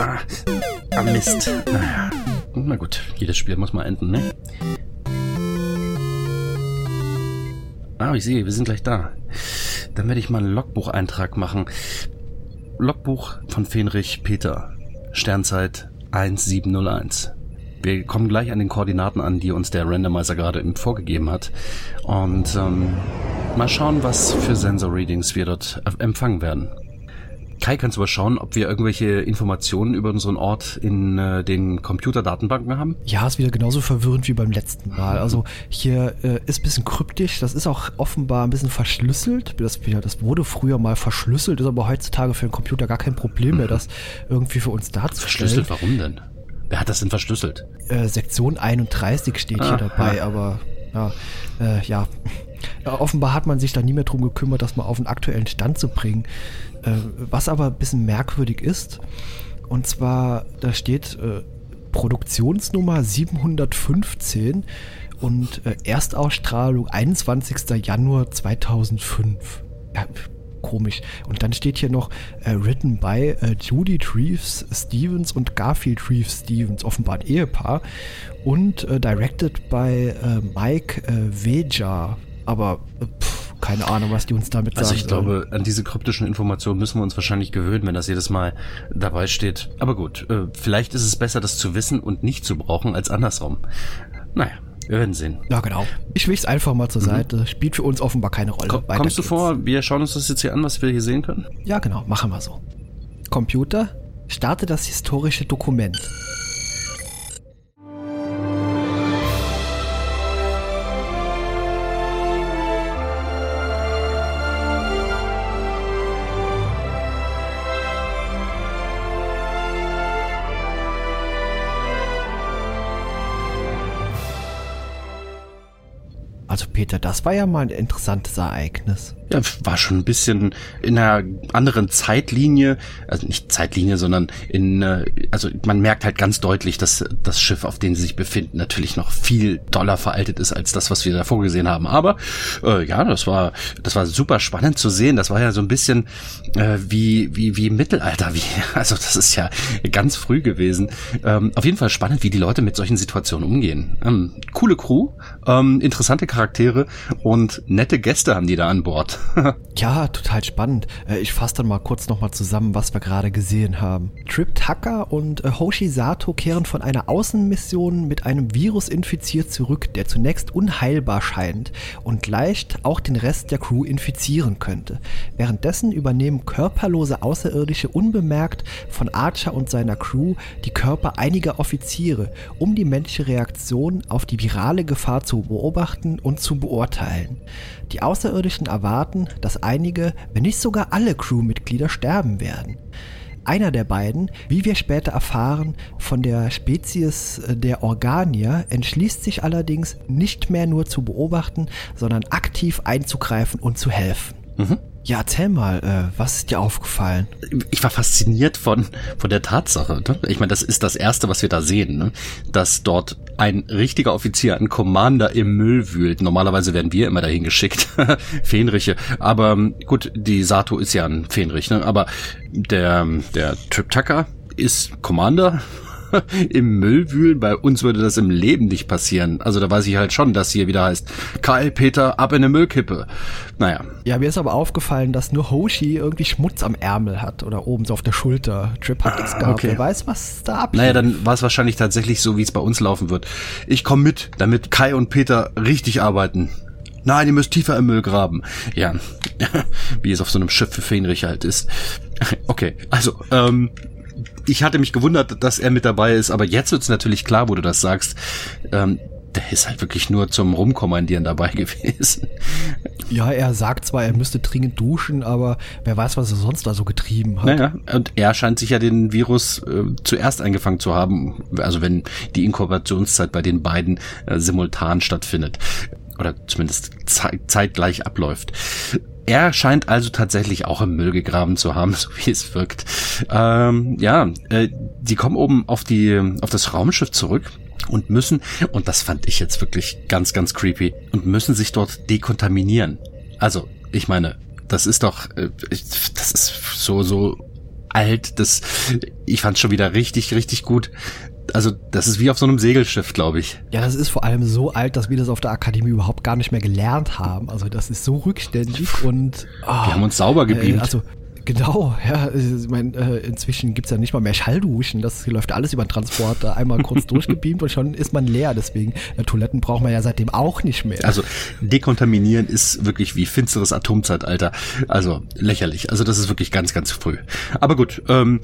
Ah, ah Mist. Naja. Na gut, jedes Spiel muss mal enden, ne? Ah, ich sehe, wir sind gleich da. Dann werde ich mal einen Logbucheintrag machen. Logbuch von Fenrich Peter. Sternzeit 1701. Wir kommen gleich an den Koordinaten an, die uns der Randomizer gerade vorgegeben hat. Und ähm, mal schauen, was für Sensor-Readings wir dort empfangen werden. Kai, kannst du mal schauen, ob wir irgendwelche Informationen über unseren Ort in äh, den Computerdatenbanken haben? Ja, ist wieder genauso verwirrend wie beim letzten Mal. Also hier äh, ist ein bisschen kryptisch, das ist auch offenbar ein bisschen verschlüsselt. Das, das wurde früher mal verschlüsselt, ist aber heutzutage für den Computer gar kein Problem mehr, mhm. das irgendwie für uns darzustellen. Verschlüsselt, warum denn? Wer hat das denn verschlüsselt? Äh, Sektion 31 steht ah, hier dabei, ja. aber ja, äh, ja. Ja. Offenbar hat man sich da nie mehr drum gekümmert, das mal auf den aktuellen Stand zu bringen. Äh, was aber ein bisschen merkwürdig ist, und zwar, da steht äh, Produktionsnummer 715 und äh, Erstausstrahlung 21. Januar 2005. Ja, komisch. Und dann steht hier noch äh, written by äh, Judy Treves Stevens und Garfield Treves Stevens, offenbar ein Ehepaar. Und äh, directed by äh, Mike äh, Veja. Aber äh, pff, keine Ahnung, was die uns damit sagen. Also ich sollen. glaube, an diese kryptischen Informationen müssen wir uns wahrscheinlich gewöhnen, wenn das jedes Mal dabei steht. Aber gut, vielleicht ist es besser, das zu wissen und nicht zu brauchen, als andersrum. Naja. Wir werden sehen. Ja, genau. Ich es einfach mal zur mhm. Seite. Spielt für uns offenbar keine Rolle. Komm, kommst du vor, wir schauen uns das jetzt hier an, was wir hier sehen können? Ja, genau. Machen wir so. Computer, starte das historische Dokument. Also Peter, das war ja mal ein interessantes Ereignis. Ja, war schon ein bisschen in einer anderen Zeitlinie, also nicht Zeitlinie, sondern in, äh, also man merkt halt ganz deutlich, dass das Schiff, auf dem sie sich befinden, natürlich noch viel doller veraltet ist als das, was wir davor gesehen haben. Aber äh, ja, das war, das war super spannend zu sehen. Das war ja so ein bisschen äh, wie, wie, wie im Mittelalter, wie, also das ist ja ganz früh gewesen. Ähm, auf jeden Fall spannend, wie die Leute mit solchen Situationen umgehen. Ähm, coole Crew, ähm, interessante Charaktere und nette Gäste haben die da an Bord. ja, total spannend. Äh, ich fasse dann mal kurz nochmal zusammen, was wir gerade gesehen haben. Trip Tucker und äh, Hoshi Sato kehren von einer Außenmission mit einem Virus infiziert zurück, der zunächst unheilbar scheint und leicht auch den Rest der Crew infizieren könnte. Währenddessen übernehmen körperlose Außerirdische unbemerkt von Archer und seiner Crew die Körper einiger Offiziere, um die menschliche Reaktion auf die virale Gefahr zu beobachten und zu beurteilen. Die Außerirdischen erwarten, dass einige, wenn nicht sogar alle Crewmitglieder sterben werden. Einer der beiden, wie wir später erfahren, von der Spezies äh, der Organier, entschließt sich allerdings nicht mehr nur zu beobachten, sondern aktiv einzugreifen und zu helfen. Mhm. Ja, erzähl mal, äh, was ist dir aufgefallen? Ich war fasziniert von, von der Tatsache. Ne? Ich meine, das ist das Erste, was wir da sehen, ne? dass dort ein richtiger Offizier, ein Commander im Müll wühlt. Normalerweise werden wir immer dahin geschickt, Fähnriche. Aber ähm, gut, die Sato ist ja ein Fähnrich, ne? aber der, der Trip Tucker ist Commander im Müll wühlen. Bei uns würde das im Leben nicht passieren. Also da weiß ich halt schon, dass hier wieder heißt, Kai, Peter, ab in eine Müllkippe. Naja. Ja, mir ist aber aufgefallen, dass nur Hoshi irgendwie Schmutz am Ärmel hat oder oben so auf der Schulter. Trip hat nichts gehabt. Okay. Wer weiß, was da abgeht. Naja, dann war es wahrscheinlich tatsächlich so, wie es bei uns laufen wird. Ich komme mit, damit Kai und Peter richtig arbeiten. Nein, ihr müsst tiefer im Müll graben. Ja, wie es auf so einem Schiff für Fähnrich halt ist. Okay, also, ähm, ich hatte mich gewundert, dass er mit dabei ist, aber jetzt wird's natürlich klar, wo du das sagst. Ähm, der ist halt wirklich nur zum Rumkommandieren dabei gewesen. Ja, er sagt zwar, er müsste dringend duschen, aber wer weiß, was er sonst da so getrieben hat. Naja, und er scheint sich ja den Virus äh, zuerst eingefangen zu haben, also wenn die Inkubationszeit bei den beiden äh, simultan stattfindet. Oder zumindest ze zeitgleich abläuft. Er scheint also tatsächlich auch im Müll gegraben zu haben, so wie es wirkt. Ähm, ja, äh, die kommen oben auf die auf das Raumschiff zurück und müssen und das fand ich jetzt wirklich ganz ganz creepy und müssen sich dort dekontaminieren. Also ich meine, das ist doch äh, das ist so so alt. Das, ich fand's schon wieder richtig, richtig gut. Also, das ist wie auf so einem Segelschiff, glaube ich. Ja, das ist vor allem so alt, dass wir das auf der Akademie überhaupt gar nicht mehr gelernt haben. Also, das ist so rückständig und. Oh, wir haben uns sauber gebeamt. Äh, also, Genau, ja. Ich meine, äh, inzwischen gibt's ja nicht mal mehr Schallduschen. Das läuft alles über den Transporter. Einmal kurz durchgebeamt und schon ist man leer. Deswegen, äh, Toiletten braucht man ja seitdem auch nicht mehr. Also dekontaminieren ist wirklich wie finsteres Atomzeitalter. Also lächerlich. Also das ist wirklich ganz, ganz früh. Aber gut, ähm,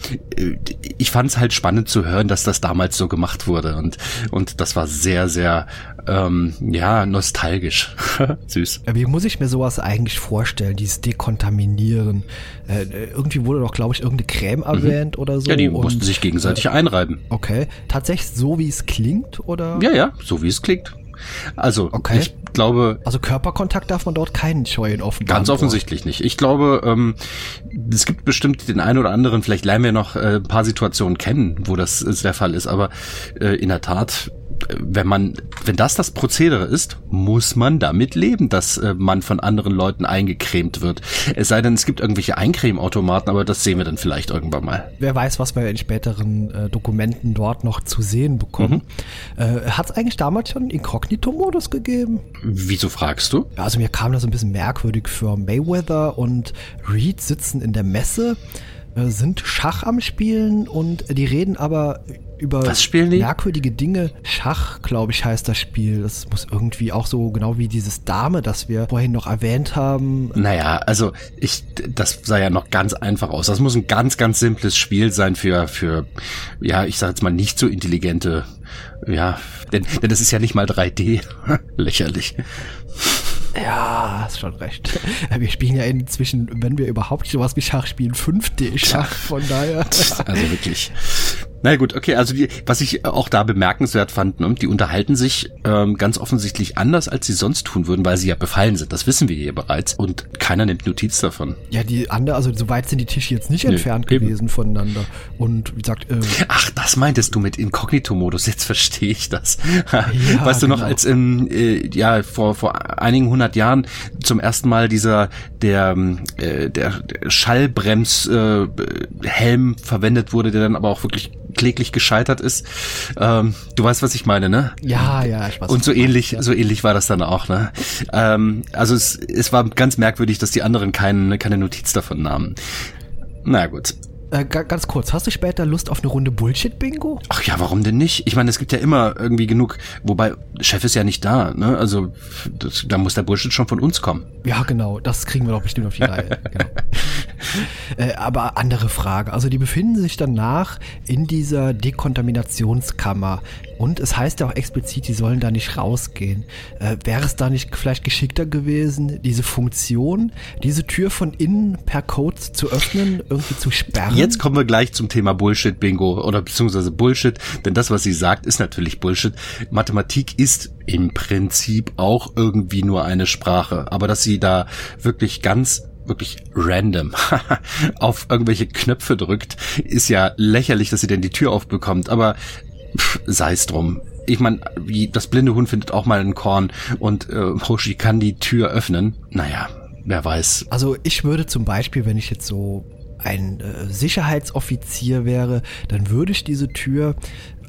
ich fand es halt spannend zu hören, dass das damals so gemacht wurde. Und, und das war sehr, sehr ähm, ja, nostalgisch. Süß. Wie muss ich mir sowas eigentlich vorstellen, dieses Dekontaminieren? Äh, irgendwie wurde doch, glaube ich, irgendeine Creme mhm. erwähnt mhm. oder so. Ja, die mussten sich gegenseitig äh, einreiben. Okay. Tatsächlich so, wie es klingt, oder? Ja, ja, so wie es klingt. Also, okay. ich glaube. Also Körperkontakt darf man dort keinen scheuen, offenbar. Ganz offensichtlich nicht. Ich glaube, ähm, es gibt bestimmt den einen oder anderen, vielleicht lernen wir noch äh, ein paar Situationen kennen, wo das äh, der Fall ist, aber äh, in der Tat wenn man, wenn das das Prozedere ist, muss man damit leben, dass äh, man von anderen Leuten eingecremt wird. Es sei denn, es gibt irgendwelche Eincremeautomaten, aber das sehen wir dann vielleicht irgendwann mal. Wer weiß, was wir in späteren äh, Dokumenten dort noch zu sehen bekommen. Mhm. Äh, Hat es eigentlich damals schon Inkognito-Modus gegeben? Wieso fragst du? Also mir kam das ein bisschen merkwürdig für Mayweather und Reed sitzen in der Messe sind Schach am Spielen und die reden aber über merkwürdige Dinge. Schach, glaube ich, heißt das Spiel. Das muss irgendwie auch so genau wie dieses Dame, das wir vorhin noch erwähnt haben. Naja, also ich, das sah ja noch ganz einfach aus. Das muss ein ganz, ganz simples Spiel sein für, für, ja, ich sag jetzt mal nicht so intelligente, ja, denn, denn das ist ja nicht mal 3D. Lächerlich. Ja, hast schon recht. Wir spielen ja inzwischen, wenn wir überhaupt sowas wie Schach spielen, 5D-Schach, von daher. Also wirklich. Na gut, okay, also die, was ich auch da bemerkenswert fand, ne, die unterhalten sich ähm, ganz offensichtlich anders, als sie sonst tun würden, weil sie ja befallen sind. Das wissen wir hier bereits. Und keiner nimmt Notiz davon. Ja, die andere, also so weit sind die Tische jetzt nicht nee, entfernt eben. gewesen voneinander. Und wie gesagt, äh, Ach, das meintest du mit Inkognito-Modus, jetzt verstehe ich das. ja, weißt du genau. noch, als im, äh, ja, vor, vor einigen hundert Jahren zum ersten Mal dieser, der, äh, der Schallbremshelm äh, Helm verwendet wurde, der dann aber auch wirklich kläglich gescheitert ist. Ähm, du weißt, was ich meine, ne? Ja, ja, ich weiß. Und so ähnlich, ja. so ähnlich war das dann auch, ne? Ähm, also es, es war ganz merkwürdig, dass die anderen keinen, keine Notiz davon nahmen. Na gut. Äh, ganz kurz, hast du später Lust auf eine Runde Bullshit-Bingo? Ach ja, warum denn nicht? Ich meine, es gibt ja immer irgendwie genug, wobei Chef ist ja nicht da, ne? Also das, da muss der Bullshit schon von uns kommen. Ja, genau, das kriegen wir doch bestimmt auf die Reihe. Genau. äh, aber andere Frage. Also die befinden sich danach in dieser Dekontaminationskammer. Und es heißt ja auch explizit, die sollen da nicht rausgehen. Äh, wäre es da nicht vielleicht geschickter gewesen, diese Funktion, diese Tür von innen per Code zu öffnen, irgendwie zu sperren? Jetzt kommen wir gleich zum Thema Bullshit-Bingo oder beziehungsweise Bullshit, denn das, was sie sagt, ist natürlich Bullshit. Mathematik ist im Prinzip auch irgendwie nur eine Sprache, aber dass sie da wirklich ganz wirklich random auf irgendwelche Knöpfe drückt, ist ja lächerlich, dass sie denn die Tür aufbekommt, aber sei es drum. Ich meine, wie das blinde Hund findet auch mal ein Korn und äh, Hoshi kann die Tür öffnen. Naja, wer weiß. Also ich würde zum Beispiel, wenn ich jetzt so ein äh, Sicherheitsoffizier wäre, dann würde ich diese Tür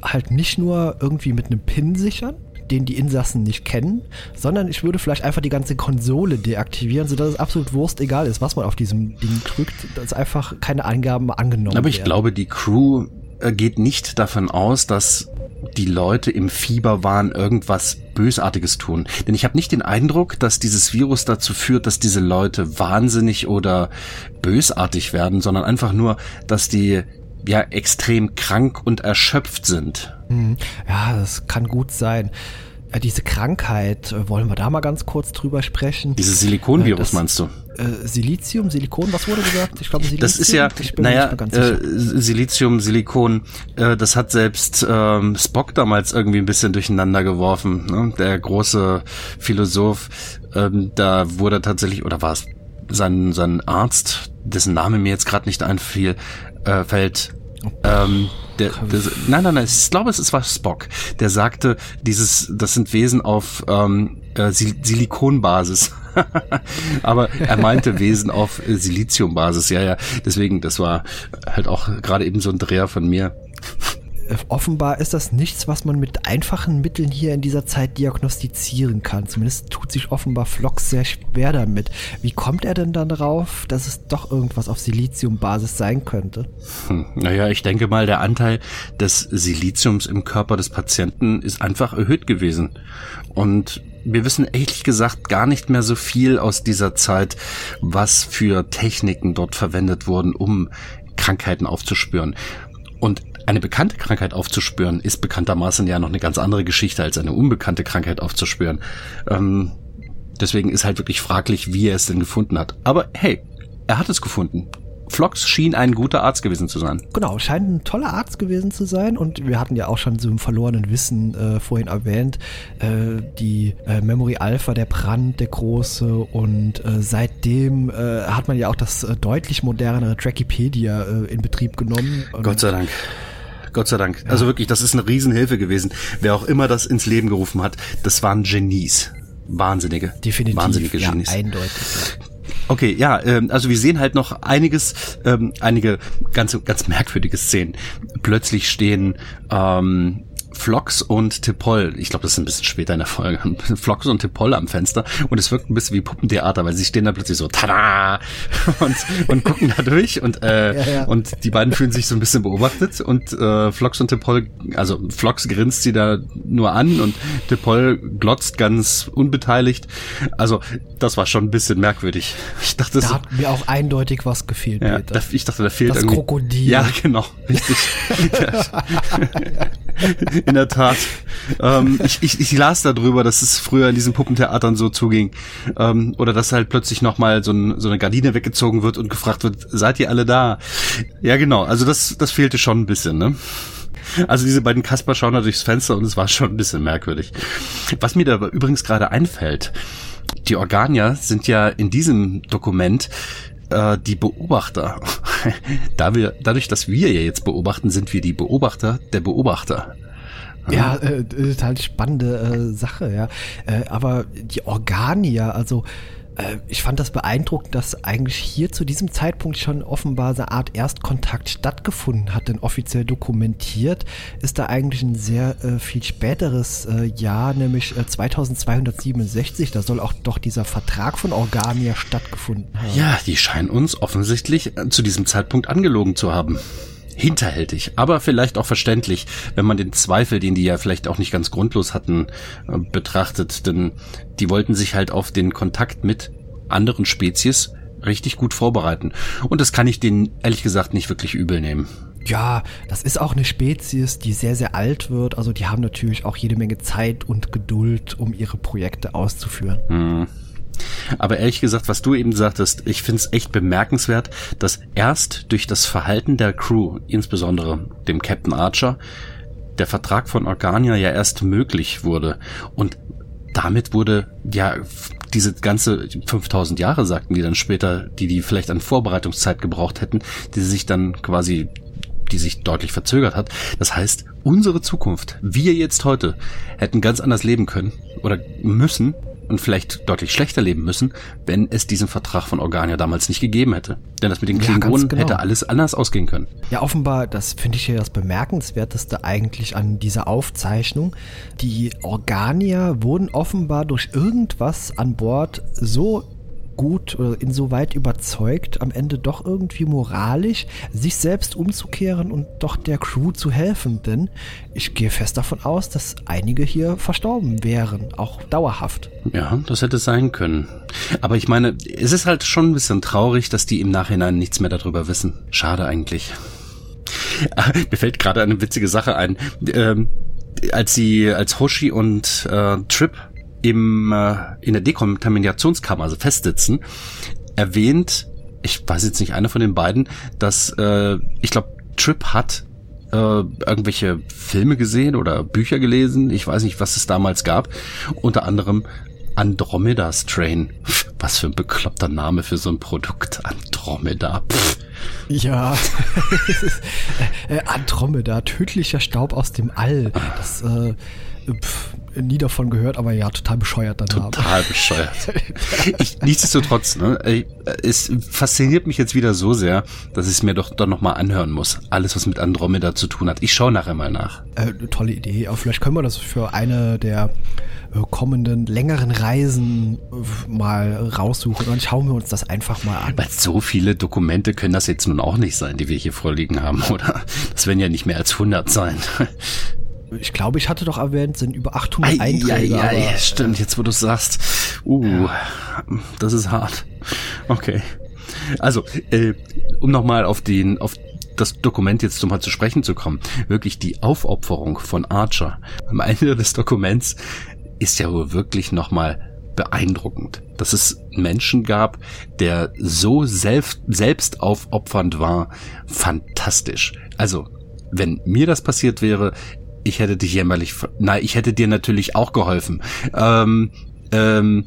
halt nicht nur irgendwie mit einem Pin sichern, den die Insassen nicht kennen, sondern ich würde vielleicht einfach die ganze Konsole deaktivieren, sodass es absolut Wurst egal ist, was man auf diesem Ding drückt, dass einfach keine Angaben angenommen werden. Aber ich werden. glaube, die Crew geht nicht davon aus, dass die Leute im Fieberwahn irgendwas Bösartiges tun. Denn ich habe nicht den Eindruck, dass dieses Virus dazu führt, dass diese Leute wahnsinnig oder bösartig werden, sondern einfach nur, dass die ja extrem krank und erschöpft sind. Mhm. Ja, das kann gut sein. Äh, diese Krankheit, äh, wollen wir da mal ganz kurz drüber sprechen? Dieses Silikonvirus das, meinst du? Äh, Silizium, Silikon, was wurde gesagt? Ich glaube Silizium. Das ist ja, naja, äh, Silizium, Silikon, äh, das hat selbst ähm, Spock damals irgendwie ein bisschen durcheinander geworfen. Ne? Der große Philosoph, ähm, da wurde tatsächlich, oder war es sein, sein Arzt, dessen Name mir jetzt gerade nicht einfiel, äh, fällt, ähm, der, der, nein, nein, nein, ich glaube, es war Spock, der sagte, dieses, das sind Wesen auf ähm, äh, Sil Silikonbasis. Aber er meinte Wesen auf äh, Siliziumbasis. Ja, ja. Deswegen, das war halt auch gerade eben so ein Dreher von mir. Offenbar ist das nichts, was man mit einfachen Mitteln hier in dieser Zeit diagnostizieren kann. Zumindest tut sich offenbar Flox sehr schwer damit. Wie kommt er denn dann darauf, dass es doch irgendwas auf Siliziumbasis sein könnte? Hm, naja, ich denke mal, der Anteil des Siliziums im Körper des Patienten ist einfach erhöht gewesen. Und wir wissen ehrlich gesagt gar nicht mehr so viel aus dieser Zeit, was für Techniken dort verwendet wurden, um Krankheiten aufzuspüren. Und eine bekannte Krankheit aufzuspüren, ist bekanntermaßen ja noch eine ganz andere Geschichte als eine unbekannte Krankheit aufzuspüren. Ähm, deswegen ist halt wirklich fraglich, wie er es denn gefunden hat. Aber hey, er hat es gefunden. Flox schien ein guter Arzt gewesen zu sein. Genau, scheint ein toller Arzt gewesen zu sein und wir hatten ja auch schon so im verlorenen Wissen äh, vorhin erwähnt, äh, die äh, Memory Alpha, der Brand, der große und äh, seitdem äh, hat man ja auch das äh, deutlich modernere Trackipedia in Betrieb genommen. Gott sei Dank. Gott sei Dank. Ja. Also wirklich, das ist eine Riesenhilfe gewesen. Wer auch immer das ins Leben gerufen hat, das waren Genies. Wahnsinnige. Definitiv. Wahnsinnige ja, Genies. Eindeutig. Okay, ja, ähm, also wir sehen halt noch einiges, ähm, einige ganz, ganz merkwürdige Szenen. Plötzlich stehen ähm, Flox und Tipol, ich glaube, das ist ein bisschen später in der Folge, Flox und Tipol am Fenster und es wirkt ein bisschen wie Puppentheater, weil sie stehen da plötzlich so tada und, und gucken da durch und, äh, ja, ja. und die beiden fühlen sich so ein bisschen beobachtet und äh, Flox und Tipol, also Flox grinst sie da nur an und Tipol glotzt ganz unbeteiligt. Also das war schon ein bisschen merkwürdig. Ich dachte, da so, hat mir auch eindeutig was gefehlt. Ja, da, ich dachte, da fehlt das irgendwie. Krokodil. Ja, genau, richtig. In der Tat. Ähm, ich, ich, ich las darüber, dass es früher in diesen Puppentheatern so zuging. Ähm, oder dass halt plötzlich nochmal so, ein, so eine Gardine weggezogen wird und gefragt wird, seid ihr alle da? Ja, genau. Also das, das fehlte schon ein bisschen, ne? Also diese beiden Kasper schauen da durchs Fenster und es war schon ein bisschen merkwürdig. Was mir da übrigens gerade einfällt, die Organier sind ja in diesem Dokument äh, die Beobachter. da wir, dadurch, dass wir ja jetzt beobachten, sind wir die Beobachter der Beobachter. Ja, äh, total spannende äh, Sache, ja. Äh, aber die Organier, also äh, ich fand das beeindruckend, dass eigentlich hier zu diesem Zeitpunkt schon offenbar eine Art Erstkontakt stattgefunden hat, denn offiziell dokumentiert ist da eigentlich ein sehr äh, viel späteres äh, Jahr, nämlich 2267. Da soll auch doch dieser Vertrag von Organia stattgefunden haben. Ja, die scheinen uns offensichtlich zu diesem Zeitpunkt angelogen zu haben hinterhältig, aber vielleicht auch verständlich, wenn man den Zweifel, den die ja vielleicht auch nicht ganz grundlos hatten, äh, betrachtet. Denn die wollten sich halt auf den Kontakt mit anderen Spezies richtig gut vorbereiten. Und das kann ich denen ehrlich gesagt nicht wirklich übel nehmen. Ja, das ist auch eine Spezies, die sehr, sehr alt wird. Also die haben natürlich auch jede Menge Zeit und Geduld, um ihre Projekte auszuführen. Hm. Aber ehrlich gesagt, was du eben sagtest, ich finde es echt bemerkenswert, dass erst durch das Verhalten der Crew, insbesondere dem Captain Archer, der Vertrag von Organia ja erst möglich wurde. Und damit wurde ja diese ganze 5000 Jahre, sagten die dann später, die die vielleicht an Vorbereitungszeit gebraucht hätten, die sich dann quasi die sich deutlich verzögert hat. Das heißt, unsere Zukunft, wir jetzt heute, hätten ganz anders leben können oder müssen, und vielleicht deutlich schlechter leben müssen, wenn es diesen Vertrag von Organia damals nicht gegeben hätte. Denn das mit den Klingonen ja, genau. hätte alles anders ausgehen können. Ja, offenbar, das finde ich ja das Bemerkenswerteste eigentlich an dieser Aufzeichnung. Die Organier wurden offenbar durch irgendwas an Bord so gut oder insoweit überzeugt, am Ende doch irgendwie moralisch sich selbst umzukehren und doch der Crew zu helfen. Denn ich gehe fest davon aus, dass einige hier verstorben wären, auch dauerhaft. Ja, das hätte sein können. Aber ich meine, es ist halt schon ein bisschen traurig, dass die im Nachhinein nichts mehr darüber wissen. Schade eigentlich. Mir fällt gerade eine witzige Sache ein. Ähm, als sie, als Hoshi und äh, Trip im, äh, in der Dekontaminationskammer, also festsitzen, erwähnt, ich weiß jetzt nicht, einer von den beiden, dass, äh, ich glaube, Trip hat äh, irgendwelche Filme gesehen oder Bücher gelesen. Ich weiß nicht, was es damals gab. Unter anderem Andromeda Strain. Was für ein bekloppter Name für so ein Produkt. Andromeda. Pff. Ja, äh, Andromeda, tödlicher Staub aus dem All. Das äh, Pff, nie davon gehört, aber ja, total bescheuert dann Total bescheuert. ich, nichtsdestotrotz, ne, es fasziniert mich jetzt wieder so sehr, dass ich es mir doch, doch nochmal anhören muss. Alles, was mit Andromeda zu tun hat. Ich schaue nachher mal nach. Äh, tolle Idee. Aber vielleicht können wir das für eine der äh, kommenden längeren Reisen äh, mal raussuchen und schauen wir uns das einfach mal an. Weil so viele Dokumente können das jetzt nun auch nicht sein, die wir hier vorliegen haben, oder? Das werden ja nicht mehr als 100 sein. Ich glaube, ich hatte doch erwähnt, sind über 800 Ei, Einträge. Ja, ja, stimmt, jetzt wo du sagst. Uh, das ist hart. Okay. Also, äh, um nochmal auf den, auf das Dokument jetzt mal zu sprechen zu kommen. Wirklich die Aufopferung von Archer am Ende des Dokuments ist ja wohl wirklich nochmal beeindruckend, dass es Menschen gab, der so selbst, selbst aufopfernd war. Fantastisch. Also, wenn mir das passiert wäre, ich hätte dich jämmerlich, nein, ich hätte dir natürlich auch geholfen. Ähm, ähm,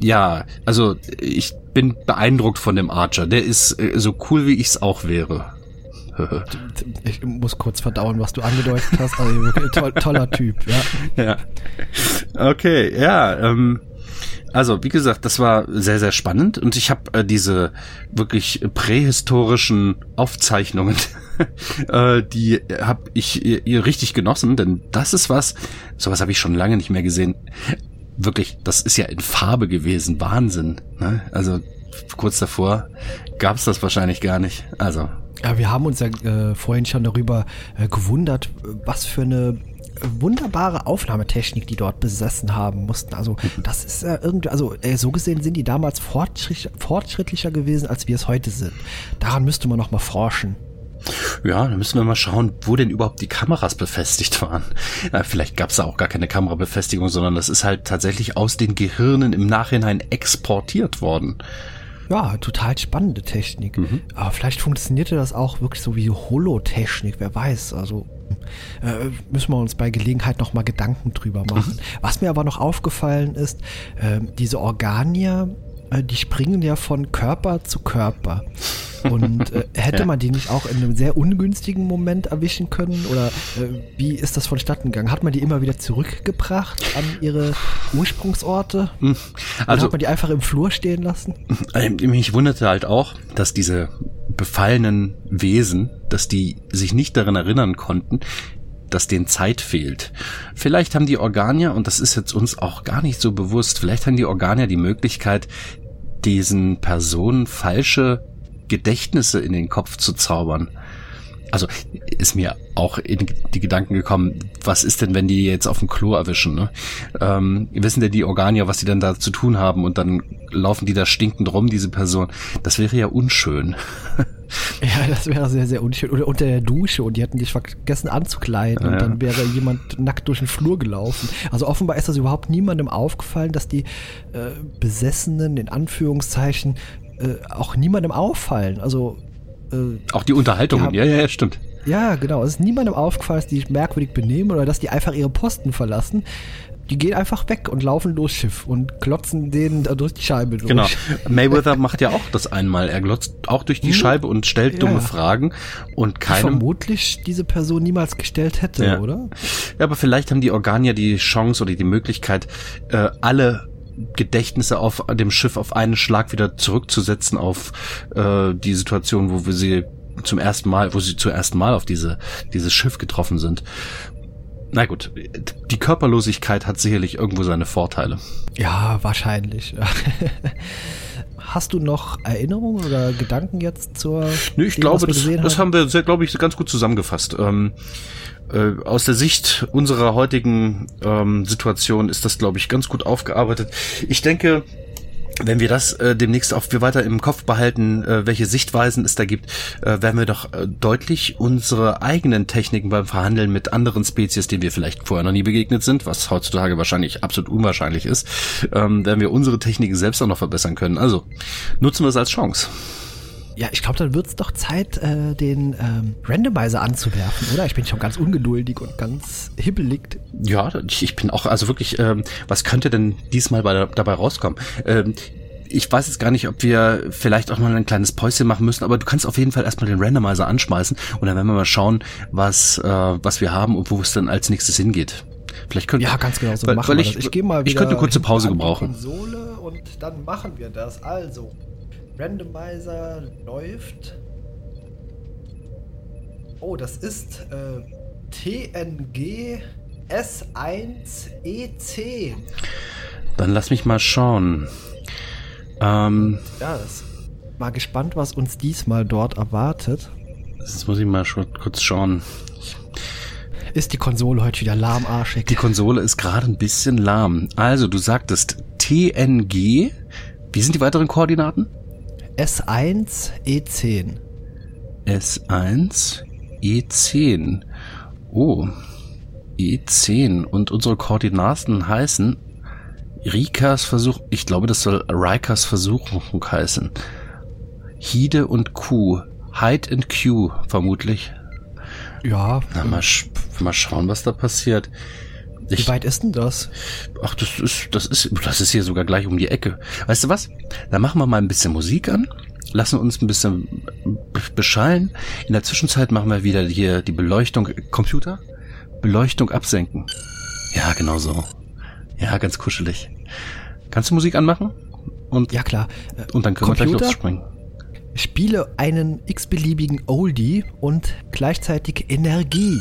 ja, also ich bin beeindruckt von dem Archer. Der ist äh, so cool, wie ich es auch wäre. ich muss kurz verdauen, was du angedeutet hast. Also to toller Typ, ja. Ja. Okay, ja. Ähm, also wie gesagt, das war sehr sehr spannend und ich habe äh, diese wirklich prähistorischen Aufzeichnungen äh, die habe ich ihr, richtig genossen, denn das ist was, sowas habe ich schon lange nicht mehr gesehen. Wirklich, das ist ja in Farbe gewesen, Wahnsinn. Ne? Also kurz davor gab's das wahrscheinlich gar nicht. Also ja, wir haben uns ja äh, vorhin schon darüber äh, gewundert, was für eine wunderbare Aufnahmetechnik, die dort besessen haben mussten. Also das ist äh, irgendwie, also äh, so gesehen sind die damals fortschritt, fortschrittlicher gewesen, als wir es heute sind. Daran müsste man noch mal forschen. Ja, dann müssen wir mal schauen, wo denn überhaupt die Kameras befestigt waren. Na, vielleicht gab es da auch gar keine Kamerabefestigung, sondern das ist halt tatsächlich aus den Gehirnen im Nachhinein exportiert worden. Ja, total spannende Technik. Mhm. Aber vielleicht funktionierte das auch wirklich so wie Holotechnik, wer weiß. Also äh, müssen wir uns bei Gelegenheit nochmal Gedanken drüber machen. Mhm. Was mir aber noch aufgefallen ist, äh, diese Organier, äh, die springen ja von Körper zu Körper. Und äh, hätte ja. man die nicht auch in einem sehr ungünstigen Moment erwischen können? Oder äh, wie ist das vonstatten gegangen? Hat man die immer wieder zurückgebracht an ihre Ursprungsorte? Hm. Also, Oder hat man die einfach im Flur stehen lassen? Ähm, mich wunderte halt auch, dass diese befallenen Wesen, dass die sich nicht daran erinnern konnten, dass denen Zeit fehlt. Vielleicht haben die Organier, und das ist jetzt uns auch gar nicht so bewusst, vielleicht haben die Organier die Möglichkeit, diesen Personen falsche Gedächtnisse in den Kopf zu zaubern. Also ist mir auch in die Gedanken gekommen, was ist denn, wenn die jetzt auf dem Klo erwischen? Ne? Ähm, wissen denn die Organier, was sie denn da zu tun haben und dann laufen die da stinkend rum, diese Person? Das wäre ja unschön. Ja, das wäre sehr, sehr unschön. Oder unter der Dusche und die hätten dich vergessen anzukleiden ja. und dann wäre jemand nackt durch den Flur gelaufen. Also offenbar ist das überhaupt niemandem aufgefallen, dass die äh, Besessenen, in Anführungszeichen, auch niemandem auffallen. Also äh, auch die Unterhaltungen, haben, ja, ja, stimmt. Ja, genau. Es ist niemandem aufgefallen, dass die sich merkwürdig benehmen oder dass die einfach ihre Posten verlassen. Die gehen einfach weg und laufen durchs Schiff und klotzen denen durch die Scheibe durch. Genau. Mayweather macht ja auch das einmal. Er glotzt auch durch die hm. Scheibe und stellt ja. dumme Fragen und keinem. vermutlich diese Person niemals gestellt hätte, ja. oder? Ja, aber vielleicht haben die Organier die Chance oder die Möglichkeit, äh, alle Gedächtnisse auf dem Schiff auf einen Schlag wieder zurückzusetzen auf äh, die Situation, wo wir sie zum ersten Mal, wo sie zum ersten Mal auf diese dieses Schiff getroffen sind. Na gut, die Körperlosigkeit hat sicherlich irgendwo seine Vorteile. Ja, wahrscheinlich. Hast du noch Erinnerungen oder Gedanken jetzt zur? Nö, ich dem, glaube, das, das haben wir, glaube ich, ganz gut zusammengefasst. Ähm, äh, aus der Sicht unserer heutigen ähm, Situation ist das, glaube ich, ganz gut aufgearbeitet. Ich denke, wenn wir das äh, demnächst auch wir weiter im Kopf behalten, äh, welche Sichtweisen es da gibt, äh, werden wir doch äh, deutlich unsere eigenen Techniken beim Verhandeln mit anderen Spezies, denen wir vielleicht vorher noch nie begegnet sind, was heutzutage wahrscheinlich absolut unwahrscheinlich ist, ähm, werden wir unsere Techniken selbst auch noch verbessern können. Also nutzen wir es als Chance. Ja, ich glaube, dann wird es doch Zeit, äh, den ähm, Randomizer anzuwerfen, oder? Ich bin schon ganz ungeduldig und ganz hibbelig. Ja, ich bin auch, also wirklich, ähm, was könnte denn diesmal bei, dabei rauskommen? Ähm, ich weiß jetzt gar nicht, ob wir vielleicht auch mal ein kleines Päuschen machen müssen, aber du kannst auf jeden Fall erstmal den Randomizer anschmeißen und dann werden wir mal schauen, was, äh, was wir haben und wo es dann als nächstes hingeht. Vielleicht könnte Ja, ganz genau so weil, machen weil wir ich, das. Ich wieder ich könnte eine kurze Pause gebrauchen. Konsole und dann machen wir das. Also, Randomizer läuft. Oh, das ist äh, TNG S1E10. Dann lass mich mal schauen. Ähm, Ja, das mal gespannt, was uns diesmal dort erwartet. jetzt muss ich mal kurz schauen. Ist die Konsole heute wieder lahmarschig? Die Konsole ist gerade ein bisschen lahm. Also, du sagtest TNG. Wie sind die weiteren Koordinaten? S1E10. S1 E10. Oh, E10. Und unsere Koordinaten heißen Rikas Versuch, ich glaube, das soll Rikas Versuchung heißen. Hide und Q. Hide and Q, vermutlich. Ja, Na, mal, sch mal schauen, was da passiert. Wie Ich, weit ist denn das? ach, das ist, das ist, das ist hier sogar gleich um die Ecke. Weißt du was? Dann machen wir mal ein bisschen Musik an, lassen uns ein bisschen beschallen. In der Zwischenzeit machen wir wieder hier die Beleuchtung, Computer, Beleuchtung absenken. Ja, genau so. Ja, ganz kuschelig. Kannst du Musik anmachen? Und, Ja, klar. Äh, und dann können wir Computer? gleich losspringen. Spiele einen x-beliebigen Oldie und gleichzeitig Energie.